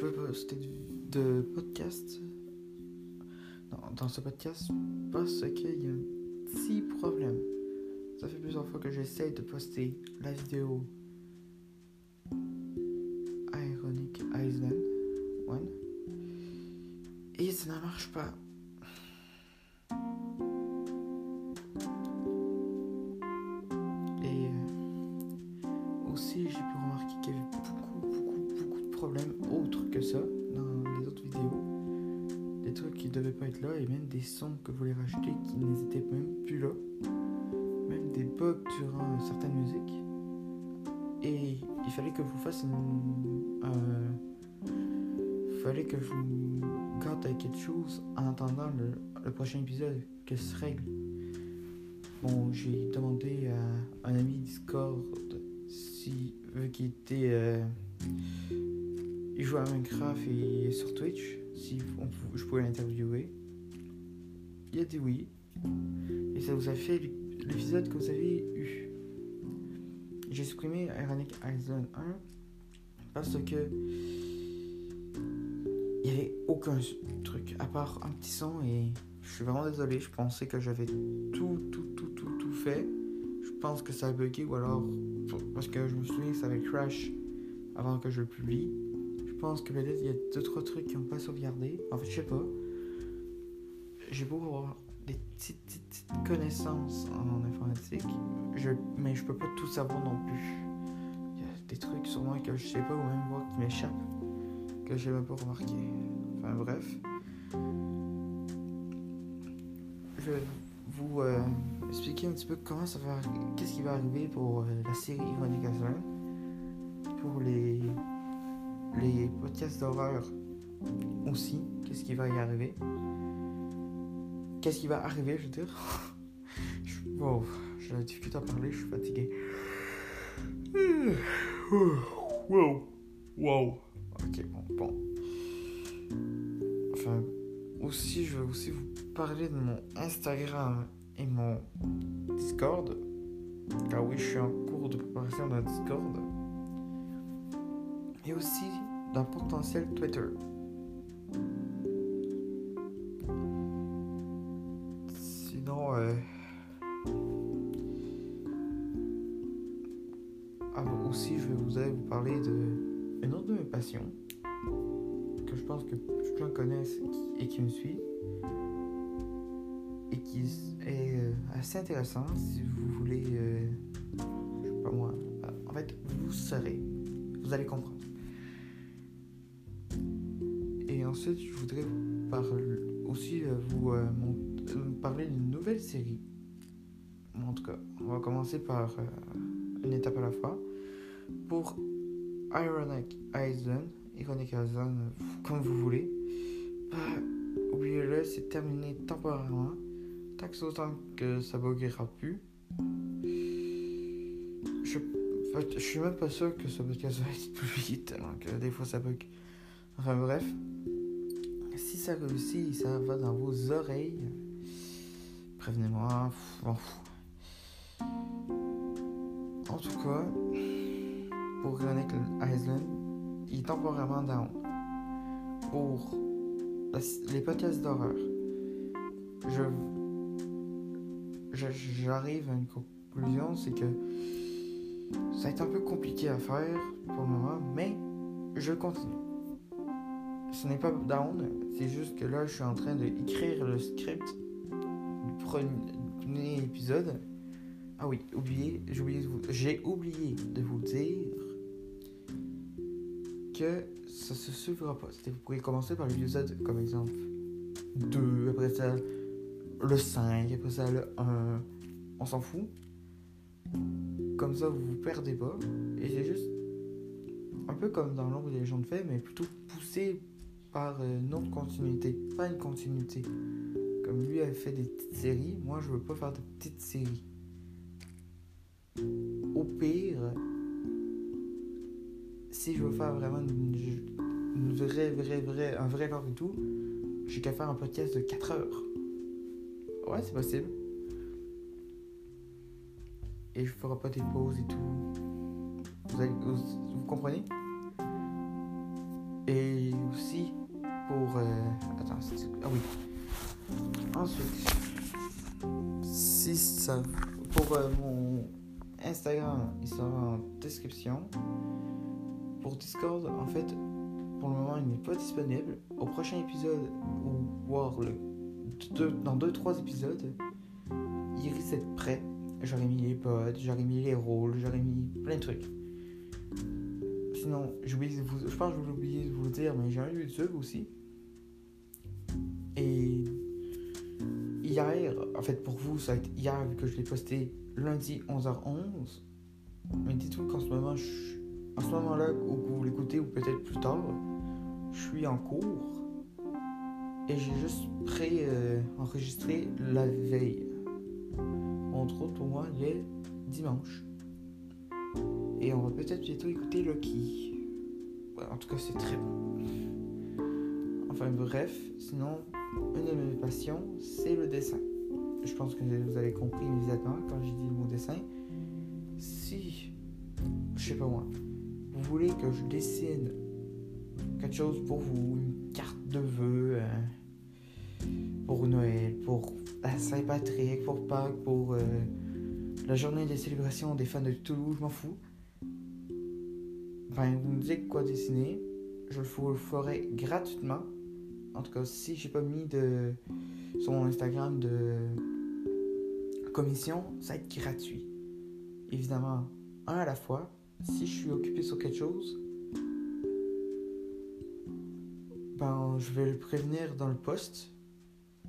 peux poster de podcast. Non, dans ce podcast, parce qu'il y a un petit problème. Ça fait plusieurs fois que j'essaie de poster la vidéo Ironic Island One. Et ça ne marche pas. Des trucs qui devaient pas être là et même des sons que vous voulez rajouter qui n'étaient même plus là. Même des bugs durant certaines musiques. Et il fallait que vous fasse une. euh, fallait que je vous garde avec quelque chose en attendant le, prochain épisode que se règle. Bon, j'ai demandé à un ami Discord si, vu qu'il était. euh, il jouait à Minecraft et sur Twitch, si je pouvais l'interviewer. Il a dit oui. Et ça vous a fait l'épisode que vous avez eu. J'ai supprimé Ironic Island 1 parce que il n'y avait aucun truc à part un petit son et je suis vraiment désolé. Je pensais que j'avais tout, tout, tout, tout, tout fait. Je pense que ça a bugué ou alors parce que je me souviens que ça avait crash avant que je le publie. Je pense que peut-être il y a deux trois trucs qui n'ont pas sauvegardé. En fait, je sais pas. J'ai beau avoir des petites, petites, connaissances en informatique, je, mais je peux pas tout savoir non plus. Il y a des trucs sur moi que je sais pas ou même voir qui m'échappent que j'ai même pas remarqué. Enfin bref. Je vais vous euh, expliquer un petit peu comment ça va, qu'est-ce qui va arriver pour euh, la série Ironic pour les les podcasts d'horreur aussi, qu'est-ce qui va y arriver, qu'est-ce qui va arriver, je veux dire? Je- wow, j'ai la difficulté à parler, je suis fatigué. Wow, wow. Ok, bon, bon. Enfin, aussi, je vais aussi vous parler de mon Instagram et mon Discord. Car oui, je suis en cours de préparation d'un Discord. Aussi d'un potentiel Twitter. Sinon, ah, aussi, je vais vous, vous parler de une autre de mes passions que je pense que plein connaissent et qui- et qui me suivent et qui est euh, assez intéressant si vous voulez, euh, sais pas moi, euh, en fait, vous saurez, vous allez comprendre. Ensuite, je voudrais aussi euh, vous euh, euh, parler d'une nouvelle série. En tout cas, on va commencer par une étape à la fois. Pour Ironic Island, Ironic Island, comme vous voulez, bah, oubliez-le, c'est terminé temporairement. Tant que autant que ça buguera plus. Je, je suis même pas sûr que ce podcast va être publié tellement que des fois ça bug. Bref, si ça réussit, ça va dans vos oreilles. Prévenez-moi. En tout cas, pour Ironic Island, il est temporairement down. Pour les podcasts d'horreur, je- j'arrive à une conclusion, c'est que ça va être un peu compliqué à faire pour le moment, mais je continue. Ce n'est pas down, c'est juste que là, je suis en train d'écrire le script du premier épisode. Ah oui, oublié, j'ai oublié, de vous- j'ai oublié de vous dire que ça se suivra pas. Vous pouvez commencer par l'épisode comme exemple 2, après ça le 5, après ça le 1. On s'en fout. Comme ça, vous vous perdez pas. Et c'est juste un peu comme dans l'ombre des légendes fées, mais plutôt poussé par euh, une autre continuité, pas une continuité. Comme lui a fait des petites séries, moi je veux pas faire de petites séries. Au pire, si je veux faire vraiment une, vraie, vraie, vraie, un vrai corps et tout, j'ai qu'à faire un podcast de 4 heures. Ouais, c'est possible. Et je ferai pas des pauses et tout. Vous comprenez? Et aussi pour... euh, attends, ah oui. Ensuite, si ça... Pour euh, mon Instagram, il sera en description. Pour Discord, en fait, pour le moment, il n'est pas disponible. Au prochain épisode, ou voire le, deux- dans 2-3 épisodes, il risque d'être prêt. J'aurais mis les pods, j'aurais mis les rôles, j'aurais mis plein de trucs. Sinon, je pense que j'ai oublié de vous le dire, mais j'ai un YouTube aussi. En fait pour vous, ça va être hier vu que je l'ai posté lundi 11h11. Mais dites-vous qu'en ce moment, je, en ce moment-là, où vous l'écoutez, ou peut-être plus tard, je suis en cours. Et j'ai juste pré-enregistré la veille. Entre autres, pour moi, il est dimanche. Et on va peut-être bientôt écouter. Ouais, en tout cas, c'est très bon. Bref, sinon, une de mes passions, c'est le dessin. Je pense que vous avez compris immédiatement quand j'ai dit le mot dessin. Si, je sais pas moi, vous voulez que je dessine quelque chose pour vous, une carte de vœux, euh, pour Noël, pour la Saint-Patrick, pour Pâques, pour euh, la journée des célébrations des fans de Toulouse, je m'en fous. Enfin, vous me dites quoi dessiner, je le ferai gratuitement. En tout cas, si j'ai pas mis de sur mon Instagram de commission, ça va être gratuit. Évidemment, un à la fois. Si je suis occupé sur quelque chose, ben, je vais le prévenir dans le post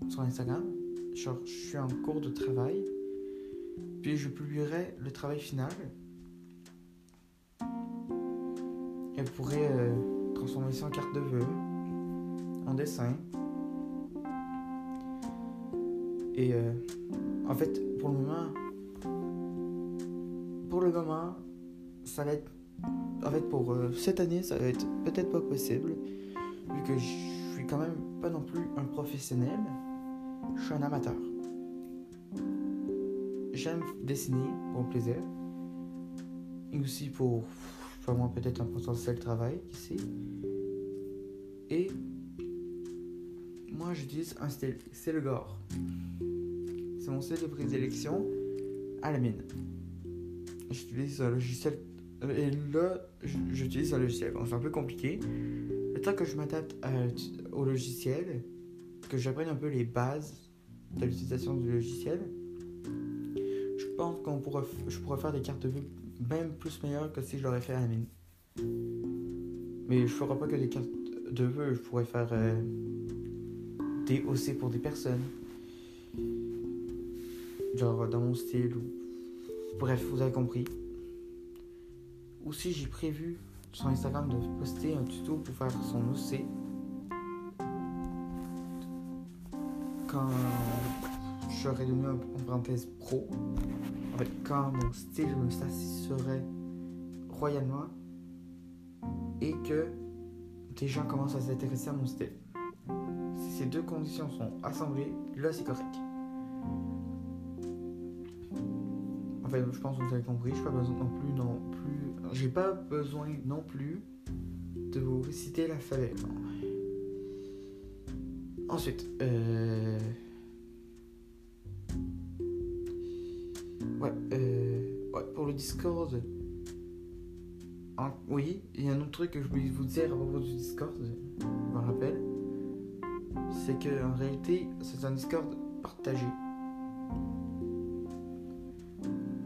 sur Instagram. Genre, je suis en cours de travail. Puis je publierai le travail final. Elle pourrait euh, transformer ça en carte de vœux, dessin. Et euh, en fait, pour le moment, pour le moment, ça va être. En fait, pour euh, cette année, ça va être peut-être pas possible, vu que je suis quand même pas non plus un professionnel. Je suis un amateur. J'aime dessiner pour plaisir. Et aussi pour, pas moi, peut-être un potentiel travail, qui sait. Et moi, j'utilise un style, c'est le gore. C'est mon style de prédilection à la mine. J'utilise un logiciel. euh, Et là, j'utilise un logiciel. Bon, c'est un peu compliqué. Le temps que je m'adapte au logiciel, que j'apprenne un peu les bases de l'utilisation du logiciel, je pense qu'on pourra, je pourrais faire des cartes de vue même plus meilleures que si je l'aurais fait à la mine. Mais je ferai pas que des cartes de vue, je pourrais faire euh, des OC pour des personnes. Genre dans mon style ou... Bref, vous avez compris. Aussi, j'ai prévu sur Instagram de poster un tuto pour faire son OC. Quand j'aurai devenu en parenthèse pro. En fait, quand mon style me satisferait royalement et que des gens commencent à s'intéresser à mon style. Si ces deux conditions sont assemblées, là c'est correct. Enfin, je pense que vous avez compris, j'ai pas besoin non plus non plus. J'ai pas besoin non plus de vous réciter l'alphabet. non. Ensuite, euh... Ouais, euh... ouais, pour le Discord. en- Oui, il y a un autre truc que je voulais vous dire à propos du Discord, je me rappelle. C'est que en réalité, c'est un Discord partagé.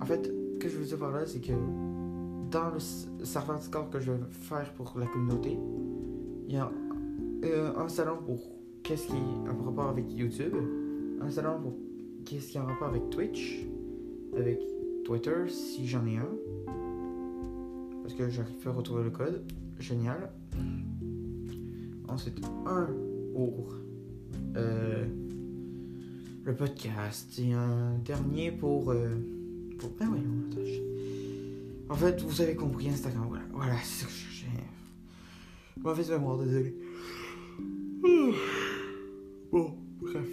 En fait, ce que je veux dire par là, c'est que dans le serveur Discord que je vais faire pour la communauté, il y a euh, un salon pour qu'est-ce qui est en rapport avec YouTube, un salon pour qu'est-ce qui est en rapport avec Twitch, avec Twitter si j'en ai un, parce que j'arrive à retrouver le code, génial. Ensuite, un pour euh, le podcast et un dernier pour. euh, pour je- En fait, vous avez compris Instagram, voilà, voilà, c'est ce que je cherchais. Mauvaise mémoire, désolé. Bon, bref.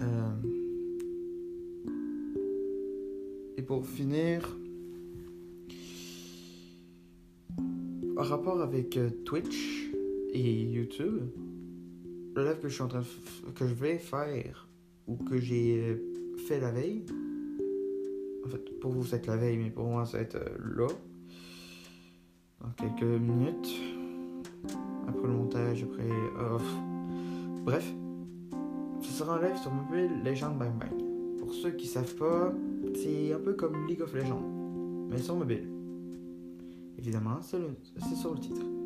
Euh, Et pour finir, en rapport avec Twitch et YouTube, le live que je suis en train que je vais faire ou que j'ai euh, fait la veille. En fait, pour vous, c'est la veille, mais pour moi, ça va être euh, là. Dans quelques minutes. Après le montage, après. euh, bref. Ce sera un live sur Mobile Legends Bang Bang. Pour ceux qui savent pas, c'est un peu comme League of Legends, mais sur mobile. Évidemment, c'est sur le titre.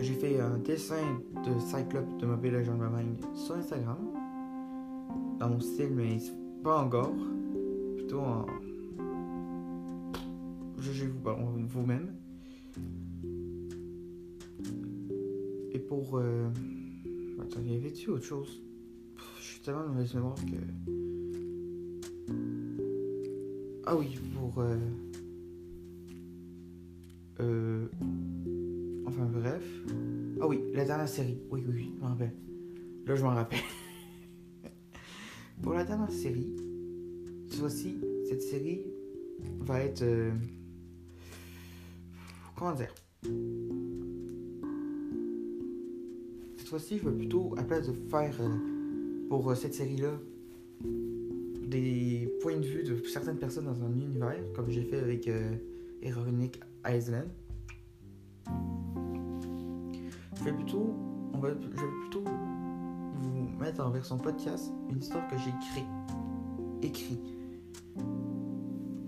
J'ai fait un dessin de Cyclope de Mobile Legends Bang sur Instagram. Dans mon style, mais pas encore. Plutôt en. Par vous-même. Et pour. euh, Attends, y avait-tu autre chose? Je suis tellement de mauvaise mémoire que. Ah oui, pour. euh, euh, Bref. Ah oui, la dernière série. Oui, oui, oui, je m'en rappelle. Là, je m'en rappelle. pour la dernière série, cette fois-ci, cette série va être. euh, Comment dire? Cette fois-ci, je veux plutôt, à place de faire euh, pour euh, cette série-là des points de vue de certaines personnes dans un univers, comme j'ai fait avec Ironic Island, vais plutôt, on va, je vais plutôt vous mettre en version podcast une histoire que j'ai écrit, écrit.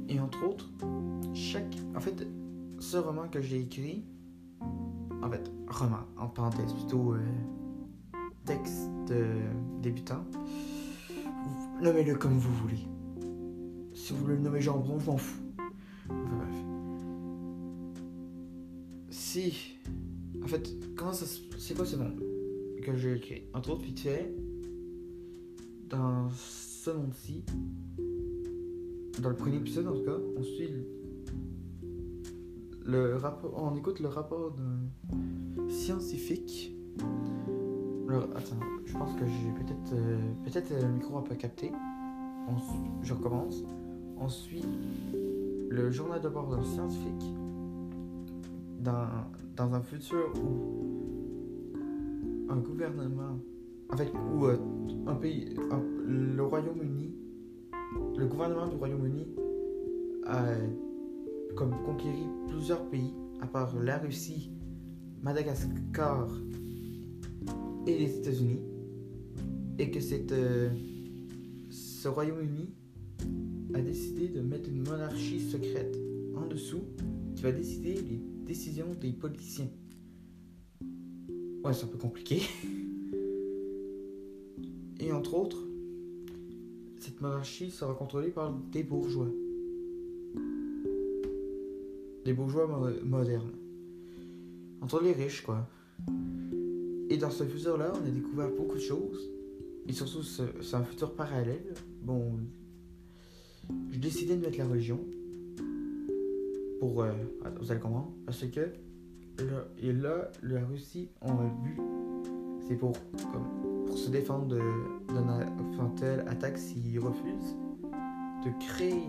Et entre autres, chaque, en fait, ce roman que j'ai écrit, en fait, roman, en parenthèse, plutôt euh, texte débutant, nommez-le comme vous voulez. Si vous le nommez jambon, je m'en fous. Si, fait, comment ça, c'est quoi ce monde que j'ai écrit? Entre autres, vite fait, dans ce monde-ci, dans le premier épisode en tout cas, on suit le, le rapport, on écoute le rapport d'un scientifique. Le- attends, je pense que j'ai peut-être, euh, peut-être euh, le micro a pas capté. On je recommence. On suit le journal de bord d'un scientifique dans, dans un futur où un gouvernement, en fait, où euh, un pays, le Royaume-Uni, le gouvernement du Royaume-Uni a comme conquéri plusieurs pays, à part la Russie, Madagascar et les États-Unis, et que cette, euh, ce Royaume-Uni a décidé de mettre une monarchie secrète en dessous qui va décider des politiciens. Ouais, c'est un peu compliqué. Et entre autres, cette monarchie sera contrôlée par des bourgeois. Des bourgeois mo- modernes. Entre les riches, quoi. Et dans ce futur-là, on a découvert beaucoup de choses. Et surtout, ce- c'est un futur parallèle. Bon, j'ai décidé de mettre la religion. Pour. euh, vous allez comprendre. Parce que. Là, et là, la Russie, on a vu. C'est pour. Comme, pour se défendre d'une éventuelle attaque s'ils refusent. De créer.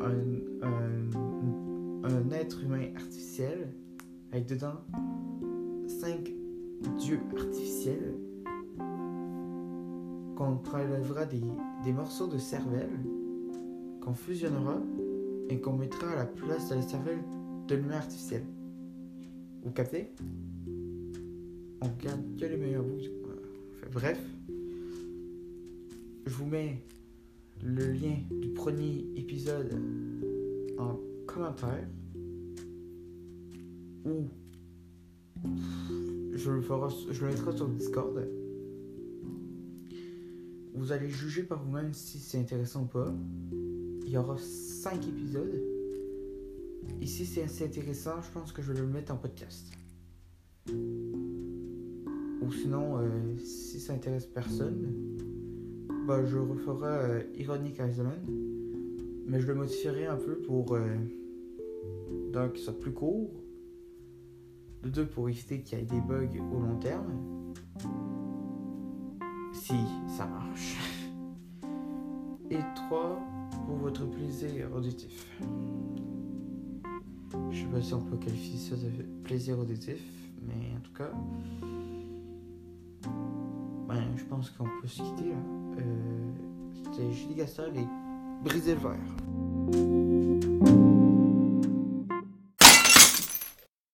Un, un, un être humain artificiel. Avec dedans. Cinq dieux artificiels. Qu'on prélèvera des, des morceaux de cervelle. Qu'on fusionnera et qu'on mettra à la place de la cervelle de l'humain artificiel. Vous captez? On garde que les meilleurs bouts. Bref, je vous mets le lien du premier épisode en commentaire ou je le, ferai, je le mettrai sur Discord. Vous allez juger par vous-même si c'est intéressant ou pas. Il y aura 5 épisodes. Et si c'est assez intéressant, je pense que je vais le mettre en podcast. Ou sinon, euh, si ça intéresse personne, bah, je referai euh, Ironic Island. Mais je le modifierai un peu pour. Euh, d'un, qu'il soit plus court. De deux, pour éviter qu'il y ait des bugs au long terme. Si ça marche. Et 3 votre plaisir auditif. Je sais pas si on peut qualifier ça de plaisir auditif, mais en tout cas, ben, je pense qu'on peut se quitter là. Euh, C'était Julie Gastel et Briser le verre.